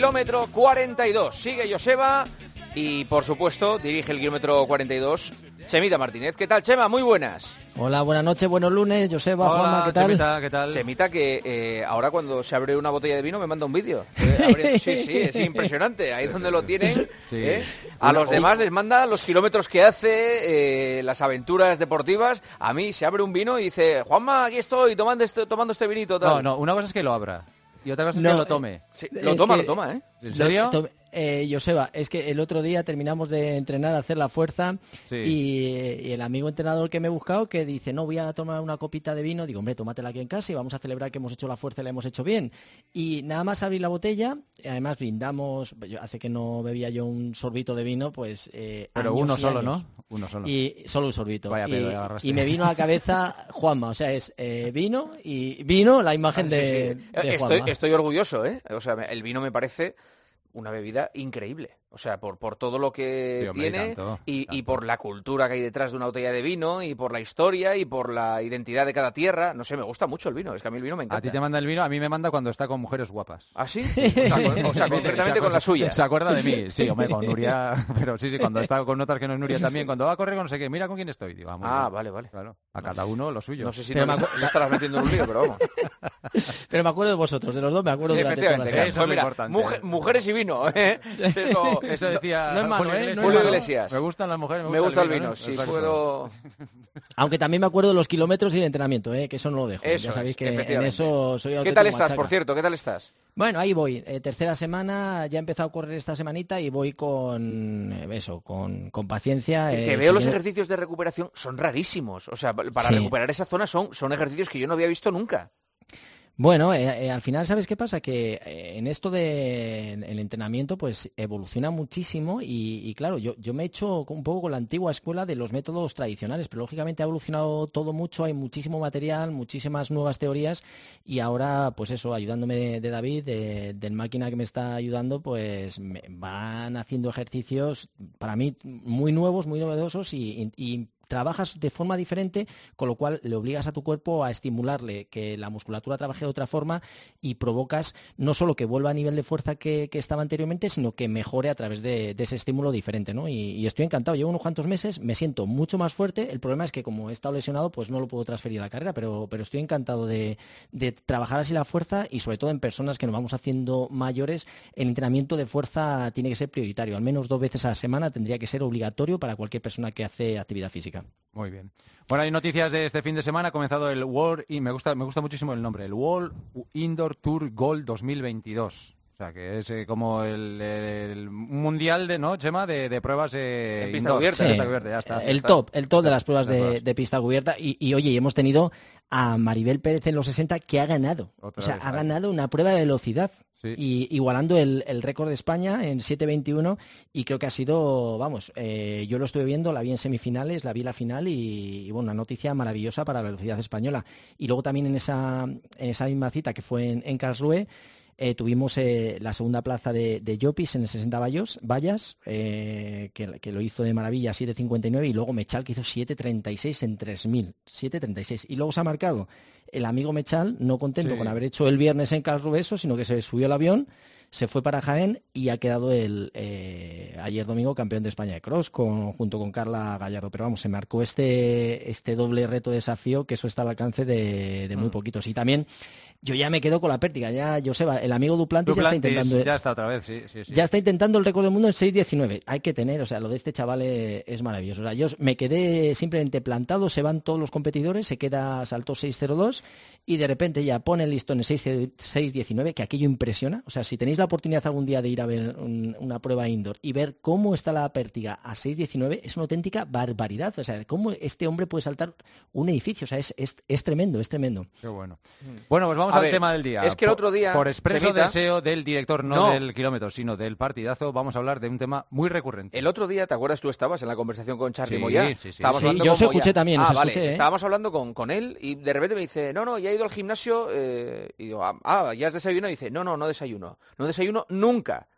kilómetro 42. Sigue Joseba y, por supuesto, dirige el kilómetro 42 Chemita Martínez. ¿Qué tal, Chema? Muy buenas. Hola, buenas noches, buenos lunes. Joseba, Juanma, ¿qué tal? Chemita, ¿qué tal? Chemita, que eh, ahora cuando se abre una botella de vino me manda un vídeo. Eh, sí, sí, es impresionante. Ahí donde lo tienen. ¿eh? A los demás les manda los kilómetros que hace, las aventuras deportivas. A mí se abre un vino y dice, Juanma, aquí estoy tomando este, tomando este vinito. No, no, una cosa es que lo abra. Y otra cosa es que lo tome. lo toma, lo toma, ¿eh? ¿En serio? Eh, Joseba, es que el otro día terminamos de entrenar, hacer la fuerza y, el amigo entrenador que me he buscado que dice, no, voy a tomar una copita de vino, digo, hombre, tómatela aquí en casa y vamos a celebrar que hemos hecho la fuerza y la hemos hecho bien. Y nada más abrir la botella, además brindamos, hace que no bebía yo un sorbito de vino, pues... Eh, Pero uno solo, ¿no? Uno solo. Y solo un sorbito. Vaya y, me vino a la cabeza Juanma, o sea, es eh, vino y vino la imagen ah, de, estoy, Estoy orgulloso, ¿eh? O sea, el vino me parece una bebida increíble. O sea, por, por todo lo que tiene y, por la cultura que hay detrás de una botella de vino y por la historia y por la identidad de cada tierra. No sé, me gusta mucho el vino. Es que a mí el vino me encanta. A ti te manda el vino, a mí me manda cuando está con mujeres guapas. ¿Ah, sí? O sea, concretamente con la suya. Se acuerda de mí, sí, hombre, con Nuria. Pero sí, sí, cuando está con otras que no es Nuria también. Cuando va a correr con no sé qué, mira con quién estoy. Digo, ah, vale, vale. Claro, a cada uno lo suyo. No sé si no me estarás metiendo en un lío, pero vamos. Pero me acuerdo de vosotros, de los dos me acuerdo de la Eso es importante. mujeres y vino, ¿eh? Eso, decía... No es malo, ¿eh? Julio Iglesias. Me gustan las mujeres, me, gusta, el vino. Si puedo... Aunque también me acuerdo de los kilómetros y el entrenamiento, ¿eh? que eso no lo dejo. ya sabéis que en eso soy ¿Qué tal estás, por cierto? ¿Qué tal estás? Bueno, ahí voy. Eh, tercera semana, ya he empezado a correr esta semanita y voy con eh, eso, con, paciencia. que veo los ejercicios de recuperación son rarísimos. O sea, para recuperar esa zona son, son ejercicios que yo no había visto nunca. Bueno, eh, eh, al final, ¿sabes qué pasa? Que eh, en esto del entrenamiento, pues evoluciona muchísimo y, claro, yo, yo, me he hecho un poco con la antigua escuela de los métodos tradicionales, pero lógicamente ha evolucionado todo mucho, hay muchísimo material, muchísimas nuevas teorías y ahora, pues eso, ayudándome de, David, del máquina que me está ayudando, pues me van haciendo ejercicios para mí muy nuevos, muy novedosos y trabajas de forma diferente, con lo cual le obligas a tu cuerpo a estimularle que la musculatura trabaje de otra forma y provocas no solo que vuelva a nivel de fuerza que, estaba anteriormente, sino que mejore a través de, ese estímulo diferente. ¿no? Y, estoy encantado. Llevo unos cuantos meses, me siento mucho más fuerte. El problema es que como he estado lesionado, pues no lo puedo transferir a la carrera, pero, pero estoy encantado de, trabajar así la fuerza y sobre todo en personas que nos vamos haciendo mayores, el entrenamiento de fuerza tiene que ser prioritario. Al menos dos veces a la semana tendría que ser obligatorio para cualquier persona que hace actividad física. Muy bien. Bueno, hay noticias de este fin de semana. Ha comenzado el World, y me gusta, me gusta muchísimo el nombre, el World Indoor Tour Gold 2022. O sea, que es eh, como el, mundial de, ¿no, Chema? De, pruebas eh, pista cubierta. ya está, el top, el top de las pruebas de, pista cubierta. Y, y, oye, hemos tenido a Maribel Pérez en los 60 que ha ganado. o sea, ha ganado una prueba de velocidad. Y igualando el, récord de España en 7.21 y creo que ha sido, vamos, eh, yo lo estuve viendo, la vi en semifinales, la vi la final y, bueno, una noticia maravillosa para la velocidad española. Y luego también en esa, en esa misma cita que fue en, en Karlsruhe, eh, tuvimos eh, la segunda plaza de, de Jopis en el 60 vallas, que, que, lo hizo de maravilla, 7.59, y luego Mechal que hizo 7.36 en 3.000, 7.36. Y luego se ha marcado el amigo Mechal, no contento con haber hecho el viernes en Carlos sino que se subió al avión, se fue para Jaén y ha quedado el eh, ayer domingo campeón de España de cross junto con Carla Gallardo. Pero vamos, se marcó este, este doble reto desafío que eso está al alcance de, muy mm. poquitos. Y también yo ya me quedo con la pértiga. Ya, Joseba, el amigo Duplantis, ya está intentando. Ya está otra vez, sí, Ya está intentando el récord del mundo en 6.19. Hay que tener, o sea, lo de este chaval es, maravilloso. O sea, yo me quedé simplemente plantado, se van todos los competidores, se queda, saltó 6.02 y de repente ya pone el listón en 6.19, que aquello impresiona. O sea, si tenéis la oportunidad algún día de ir a ver una prueba indoor y ver cómo está la pértiga a 6.19, es una auténtica barbaridad. O sea, cómo este hombre puede saltar un edificio. O sea, es, es, tremendo, es tremendo. Qué bueno. Bueno, pues vamos al tema del día. Es que el otro día. Por expreso deseo del director, no, del kilómetro, sino del partidazo, vamos a hablar de un tema muy recurrente. El otro día, ¿te acuerdas? Tú estabas en la conversación con Charlie Moya. Sí, sí, sí. yo os escuché también. Ah, vale. ¿eh? Estábamos hablando con, con él y de repente me dice, no, no, ya he ido al gimnasio. Eh", y digo, ah, ah, ya has desayunado. Y dice, no, no, no desayuno. No desayuno nunca.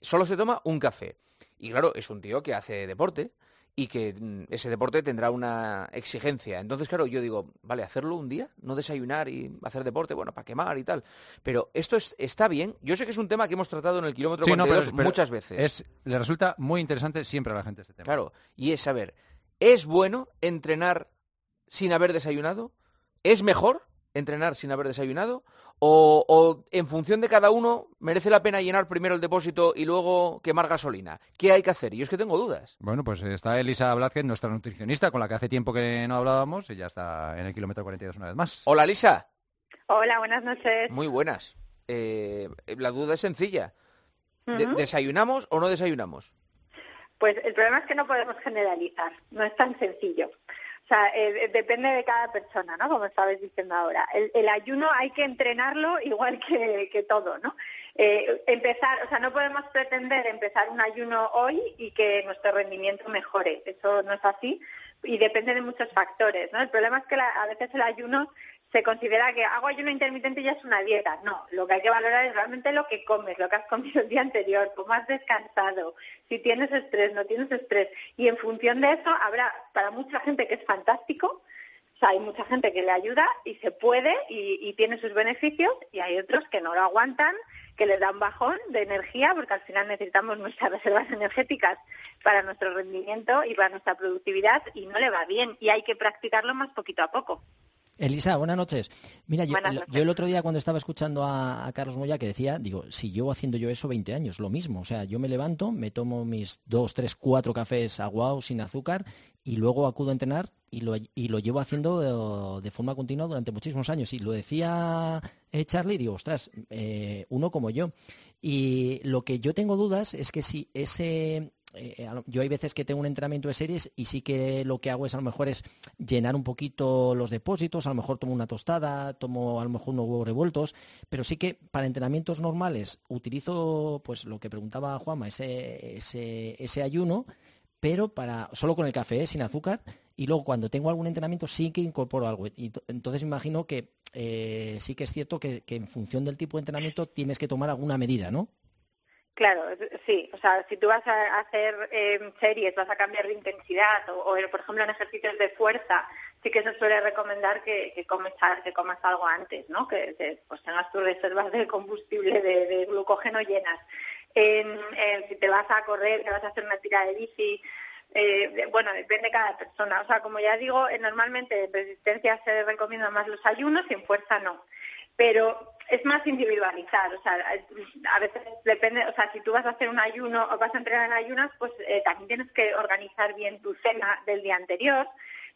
Solo se toma un café. Y claro, es un tío que hace deporte y que mm, ese deporte tendrá una exigencia. Entonces, claro, yo digo, vale, hacerlo un día, no desayunar y hacer deporte, bueno, para quemar y tal. Pero esto es, está bien. Yo sé que es un tema que hemos tratado en el kilómetro muchas veces. Es, le resulta muy interesante siempre a la gente este tema. Claro, y es saber, ¿es bueno entrenar sin haber desayunado? ¿Es mejor entrenar sin haber desayunado? O, en función de cada uno merece la pena llenar primero el depósito y luego quemar gasolina. ¿Qué hay que hacer? Yo es que tengo dudas. Bueno, pues está Elisa Blázquez, nuestra nutricionista, con la que hace tiempo que no hablábamos, y ya está en el kilómetro 42 una vez más. Hola, Elisa. Hola, buenas noches. Muy buenas. Eh, la duda es sencilla. ¿Desayunamos o no desayunamos? Pues el problema es que no podemos generalizar, no es tan sencillo. O sea, eh, depende de cada persona, ¿no? Como estabais diciendo ahora. El, ayuno hay que entrenarlo igual que, todo, ¿no? Eh, empezar, o sea, no podemos pretender empezar un ayuno hoy y que nuestro rendimiento mejore. Eso no es así y depende de muchos factores, ¿no? El problema es que a veces el ayuno se considera que hago ayuno intermitente ya es una dieta. No, lo que hay que valorar es realmente lo que comes, lo que has comido el día anterior, cómo has descansado, si tienes estrés, no tienes estrés. Y en función de eso habrá para mucha gente que es fantástico, o sea, hay mucha gente que le ayuda y se puede y, y tiene sus beneficios y hay otros que no lo aguantan, que les da un bajón de energía porque al final necesitamos nuestras reservas energéticas para nuestro rendimiento y para nuestra productividad y no le va bien y hay que practicarlo más poquito a poco. Elisa, buenas noches. Mira, yo, el otro día cuando estaba escuchando a, Carlos Moya que decía, digo, si llevo haciendo yo eso 20 años, lo mismo. O sea, yo me levanto, me tomo mis dos, tres, cuatro cafés aguados sin azúcar y luego acudo a entrenar y lo, y lo llevo haciendo de, forma continua durante muchísimos años. Y lo decía eh, Charlie, digo, ostras, eh, uno como yo. Y lo que yo tengo dudas es que si ese eh, yo hay veces que tengo un entrenamiento de series y sí que lo que hago es a lo mejor es llenar un poquito los depósitos, a lo mejor tomo una tostada, tomo a lo mejor unos huevos revueltos, pero sí que para entrenamientos normales utilizo pues lo que preguntaba Juanma, ese, ese, ayuno, pero para solo con el café, ¿eh? sin azúcar, y luego cuando tengo algún entrenamiento sí que incorporo algo. Y entonces imagino que eh, sí que es cierto que en función del tipo de entrenamiento tienes que tomar alguna medida, ¿no? Claro, sí. O sea, si tú vas a hacer em, series, vas a cambiar de intensidad o, por ejemplo, en ejercicios de fuerza, sí que se suele recomendar que, que, comes, que comas algo antes, ¿no? Que, pues tengas tus reservas de combustible, de, glucógeno llenas. si te vas a correr, que vas a hacer una tira de bici, eh, bueno, depende de cada persona. O sea, como ya digo, eh, normalmente en resistencia se recomiendan más los ayunos y en fuerza no. Pero es más individualizar, o sea, a veces depende, o sea, si tú vas a hacer un ayuno o vas a entrenar en ayunas, pues eh, también tienes que organizar bien tu cena del día anterior,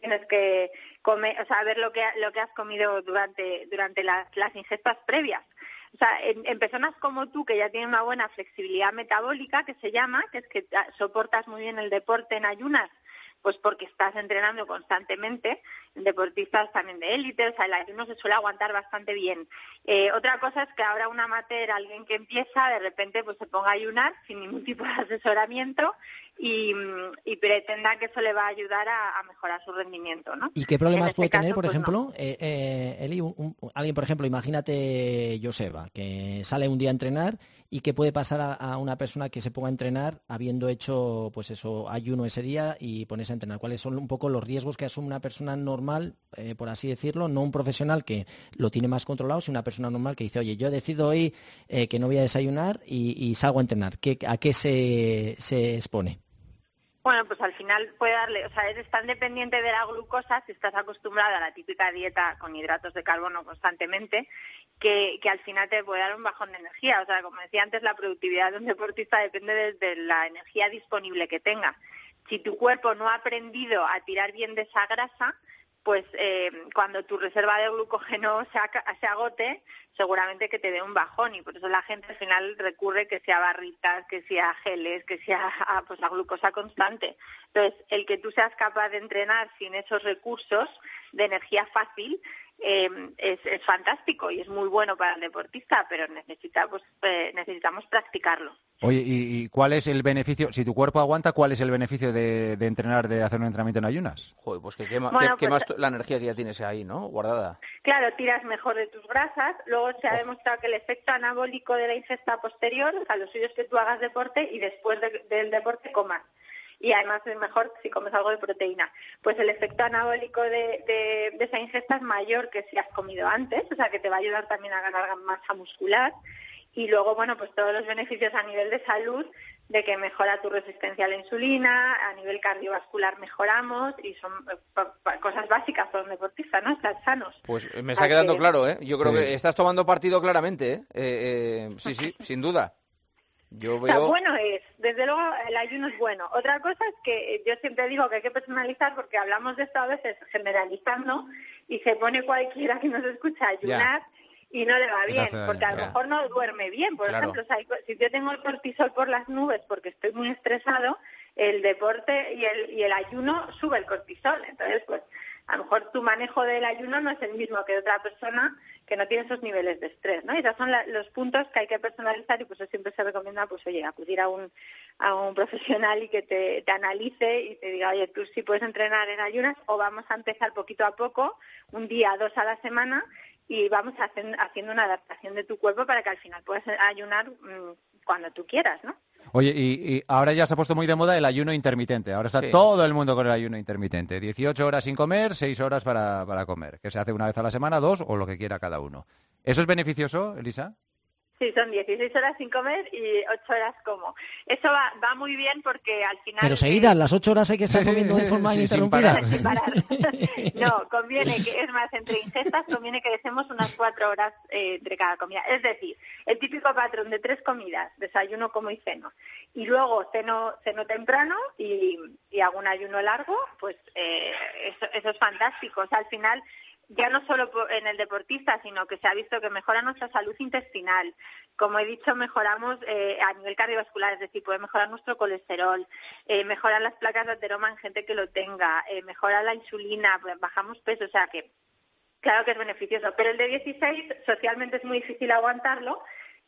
tienes que comer, o sea, ver lo que lo que has comido durante durante las, las ingestas previas. O sea, en, en, personas como tú que ya tienen una buena flexibilidad metabólica, que se llama, que es que soportas muy bien el deporte en ayunas pues porque estás entrenando constantemente, deportistas también de élite, o sea, el ayuno se suele aguantar bastante bien. Eh, otra cosa es que ahora un amateur, alguien que empieza, de repente pues se ponga a ayunar sin ningún tipo de asesoramiento y, pretenda que eso le va a ayudar a, mejorar su rendimiento, ¿no? ¿Y qué problemas este puede tener, por pues, ejemplo, eh, eh, Eli, alguien, por ejemplo, imagínate Joseba, que sale un día a entrenar y que puede pasar a, una persona que se ponga a entrenar habiendo hecho, pues eso, ayuno ese día y ponerse a entrenar. ¿Cuáles son un poco los riesgos que asume una persona normal, eh, por así decirlo, no un profesional que lo tiene más controlado, sino una persona normal que dice, oye, yo decido hoy eh, que no voy a desayunar y, salgo a entrenar. ¿Qué, ¿A qué se, expone? Bueno, pues al final puede darle, o sea, eres tan dependiente de la glucosa si estás acostumbrada a la típica dieta con hidratos de carbono constantemente, que, que al final te puede dar un bajón de energía. O sea, como decía antes, la productividad de un deportista depende de, la energía disponible que tenga. Si tu cuerpo no ha aprendido a tirar bien de esa grasa, pues eh, cuando tu reserva de glucógeno se, agote, seguramente que te dé un bajón y por eso la gente al final recurre que sea barritas, que sea geles, que sea pues la glucosa constante. Entonces, el que tú seas capaz de entrenar sin esos recursos de energía fácil eh, es, es, fantástico y es muy bueno para el deportista, pero pues, eh, necesitamos practicarlo. Oye, ¿y, cuál es el beneficio? Si tu cuerpo aguanta, ¿cuál es el beneficio de, entrenar, de hacer un entrenamiento en ayunas? Joder, pues que quema, pues la energía que ya tienes ahí, ¿no? Guardada. Claro, tiras mejor de tus grasas. Luego se ha oh. demostrado que el efecto anabólico de la ingesta posterior, o sea, lo suyo es que tú hagas deporte y después del deporte comas. y además es mejor si comes algo de proteína. Pues el efecto anabólico de, de, esa ingesta es mayor que si has comido antes, o sea que te va a ayudar también a ganar masa muscular. Y luego, bueno, pues todos los beneficios a nivel de salud de que mejora tu resistencia a la insulina, a nivel cardiovascular mejoramos y son eh, cosas básicas para un deportista, ¿no? Estar sanos. Pues me está quedando claro, ¿eh? Yo creo que estás tomando partido claramente, ¿eh? eh, eh sí, sí, sin duda. Yo veo... bueno es, desde luego el ayuno es bueno. Otra cosa es que yo siempre digo que hay que personalizar porque hablamos de esto a veces generalizando y se pone cualquiera que nos escucha ayunar y no le va bien, porque a lo mejor no duerme bien. Por ejemplo, si yo tengo el cortisol por las nubes porque estoy muy estresado, el deporte y el, y el ayuno sube el cortisol. Entonces, pues a lo mejor tu manejo del ayuno no es el mismo que de otra persona que no tiene esos niveles de estrés, ¿no? Y esos son los puntos que hay que personalizar y pues eso siempre se recomienda, pues oye, acudir a un, a un profesional y que te, te analice y te diga, oye, tú sí puedes entrenar en ayunas o vamos a empezar poquito a poco, un día, dos a la semana y vamos haciendo una adaptación de tu cuerpo para que al final puedas ayunar mm, cuando tú quieras, ¿no? Oye, y, ahora ya se ha puesto muy de moda el ayuno intermitente. Ahora está todo el mundo con el ayuno intermitente. 18 horas sin comer, 6 horas para, para comer. Que se hace una vez a la semana, dos o lo que quiera cada uno. ¿Eso es beneficioso, Elisa? Sí, son 16 horas sin comer y 8 horas como. Eso va, va muy bien porque al final... Pero seguidas, las 8 horas hay que estar comiendo de forma ininterrumpida. Sin parar. no, conviene que, es más, entre ingestas conviene que dejemos unas 4 horas eh, entre cada comida. Es decir, el típico patrón de tres comidas, desayuno, como y ceno, y luego ceno, ceno temprano y, y hago un ayuno largo, pues eh, eso, eso es fantástico. O sea, al final ya no solo en el deportista, sino que se ha visto que mejora nuestra salud intestinal. Como he dicho, mejoramos eh, a nivel cardiovascular, es decir, puede mejorar nuestro colesterol, eh, mejoran las placas de ateroma en gente que lo tenga, eh, mejora la insulina, pues, bajamos peso, o sea que claro que es beneficioso. Pero el de 16 socialmente es muy difícil aguantarlo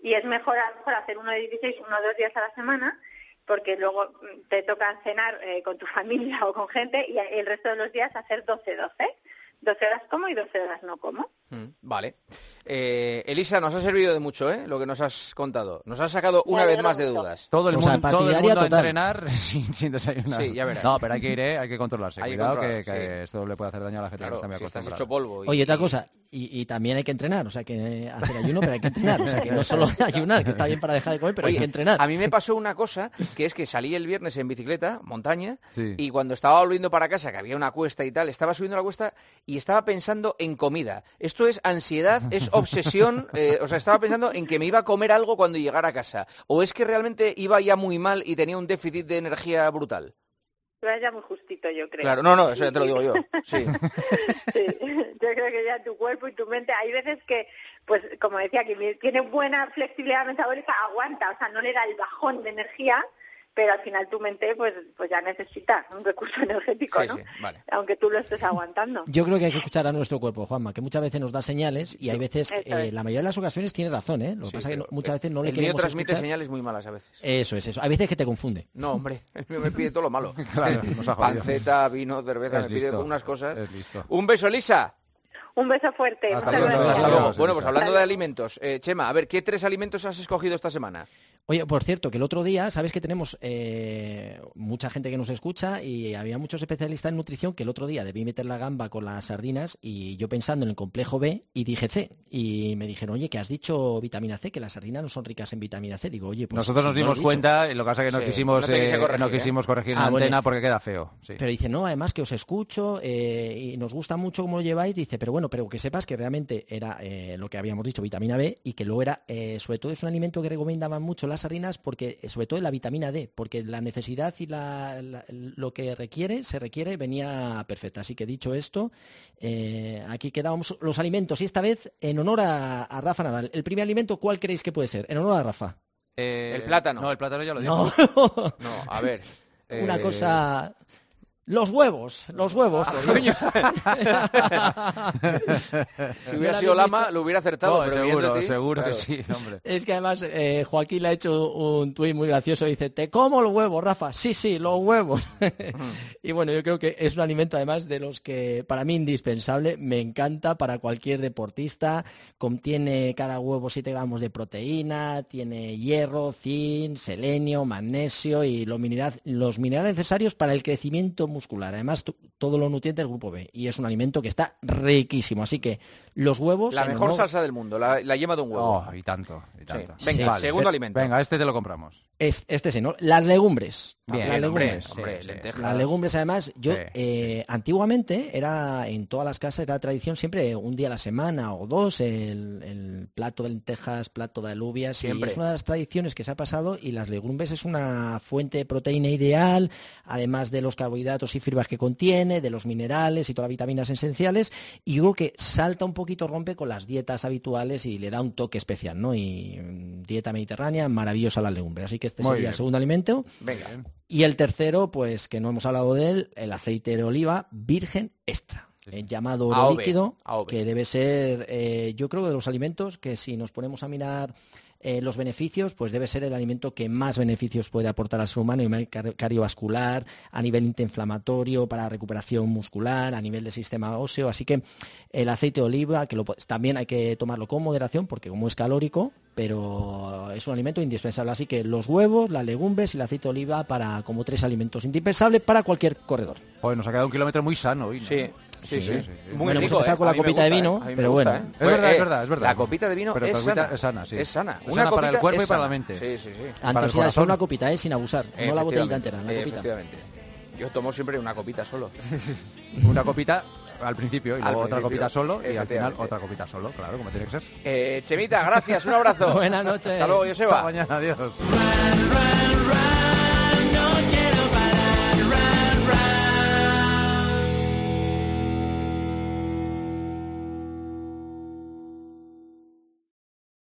y es mejor, mejor hacer uno de 16 uno o dos días a la semana porque luego mm, te toca cenar eh, con tu familia o con gente y el resto de los días hacer 12-12. 12 horas como y 12 horas no como. Mm, vale. Eh, Elisa, nos ha servido de mucho ¿eh? lo que nos has contado. Nos has sacado una vez más de dudas. Todo el mundo, todo el mundo a entrenar sin, sin, desayunar. Sí, ya verás. No, pero hay que ir, ¿eh? hay que controlarse. Hay Cuidado que, esto le puede hacer daño a la gente que está muy acostumbrada. hecho polvo. Oye, otra cosa, y, también hay que entrenar, o sea, que hacer ayuno, pero hay que entrenar. O sea, que no solo ayunar, que está bien para dejar de comer, pero hay que entrenar. A mí me pasó una cosa, que es que salí el viernes en bicicleta, montaña, y cuando estaba volviendo para casa, que había una cuesta y tal, estaba subiendo la cuesta y estaba pensando en comida. Esto es ansiedad, es obsesión, eh, o sea, estaba pensando en que me iba a comer algo cuando llegara a casa. ¿O es que realmente iba ya muy mal y tenía un déficit de energía brutal? ya muy justito, yo creo. Claro, no, no, eso ya te lo digo yo. Sí. sí. Yo creo que ya tu cuerpo y tu mente, hay veces que, pues, como decía, que tiene buena flexibilidad metabólica, aguanta, o sea, no le da el bajón de energía, pero al final tu mente pues pues ya necesita un recurso energético, ¿no? Aunque tú lo estés aguantando. Yo creo que hay que escuchar a nuestro cuerpo, Juanma, que muchas veces nos da señales y hay veces, eh, la mayoría de las ocasiones tiene razón, ¿eh? Lo que pasa es que muchas veces no le queremos transmite señales muy malas a veces. Eso es eso. Hay veces que te confunde. No, hombre, me pide todo lo malo. Panceta, vino, cerveza, me pide unas cosas. Un beso, Lisa. Un beso fuerte. Hasta luego. Bueno, pues hablando de alimentos, eh, Chema, a ver, ¿qué tres alimentos has escogido esta semana? Oye, por cierto, que el otro día, sabes que tenemos eh, mucha gente que nos escucha y había muchos especialistas en nutrición que el otro día debí meter la gamba con las sardinas y yo pensando en el complejo B y dije C. Y me dijeron, oye, que has dicho vitamina C, que las sardinas no son ricas en vitamina C. Digo, oye, pues. Nosotros nos dimos cuenta, y lo que pasa es que no quisimos, eh, no, quisimos corregir la ah, antena porque queda feo. Pero dice, no, además que os escucho eh, y nos gusta mucho cómo lo lleváis. Dice, pero bueno, pero que sepas que realmente era lo que habíamos dicho, vitamina B, y que luego era, sobre todo, es un alimento que recomendaban mucho las sardinas porque, sobre todo la vitamina D, porque la necesidad y lo que requiere, se requiere, venía perfecta. Así que dicho esto, eh, aquí quedábamos los alimentos y esta vez en honor a, Rafa Nadal. El primer alimento, ¿cuál creéis que puede ser? En honor a Rafa. Eh, el plátano. No, el plátano ya lo digo. No, a ver. Una cosa Los huevos, los huevos. si hubiera sido Lama, lo hubiera acertado. seguro, seguro que sí, hombre. Es que además eh, Joaquín le ha hecho un tuit muy gracioso. Dice, te como los huevos, Rafa. Sí, sí, los huevos. y bueno, yo creo que es un alimento además de los que para mí indispensable. Me encanta para cualquier deportista. Contiene cada huevo 7 gramos de proteína, tiene hierro, zinc, selenio, magnesio y los, los minerales necesarios para el crecimiento muscular. Además, todos los nutrientes del grupo B. Y es un alimento que está riquísimo. Así que los huevos... La mejor salsa del mundo, la, yema de un huevo. Oh, y tanto, y tanto. Venga, segundo alimento. Venga, este te lo compramos. Es, este sí, ¿no? Las legumbres. Bien, las legumbres. las legumbres, además, yo eh, antiguamente era en todas las casas era tradición siempre un día a la semana o dos el, plato de lentejas, plato de alubias. Siempre. es una de las tradiciones que se ha pasado y las legumbres es una fuente de proteína ideal, además de los carbohidratos y fibras que contiene, de los minerales y todas las vitaminas esenciales. Y yo creo que salta un poquito, rompe con las dietas habituales y le da un toque especial, ¿no? Y mm, dieta mediterránea, maravillosa la legumbre. Así que este sería el segundo alimento. Venga. Y el tercero, pues que no hemos hablado de él, el aceite de oliva virgen extra. El llamado oro líquido, que debe ser, eh, yo creo, de los alimentos que si nos ponemos a mirar eh, los beneficios, pues debe ser el alimento que más beneficios puede aportar al ser humano a nivel cardiovascular, a nivel antiinflamatorio, para recuperación muscular, a nivel del sistema óseo. Así que el aceite de oliva, que también hay que tomarlo con moderación, porque como es calórico, pero es un alimento indispensable. Así que los huevos, las legumbres y el aceite de oliva para como tres alimentos indispensables para cualquier corredor. Pues nos ha quedado un kilómetro muy sano hoy. Sí. Sí, sí. Muy bueno, rico, hemos con la copita de vino, pero bueno. ¿eh? Es verdad, es verdad, es verdad. La copita de vino es, sana. es sana. sí. Es sana. Una para el cuerpo y para la mente. Sí, sí, sí. Antes solo una copita, ¿eh? sin abusar. No la botellita entera, la copita. Efectivamente. Yo tomo siempre una copita solo. una copita al principio y luego otra copita solo y al final otra copita solo, claro, como tiene que ser. Eh, Chemita, gracias, un abrazo. Buenas noches. Hasta luego, Joseba. Hasta mañana, adiós.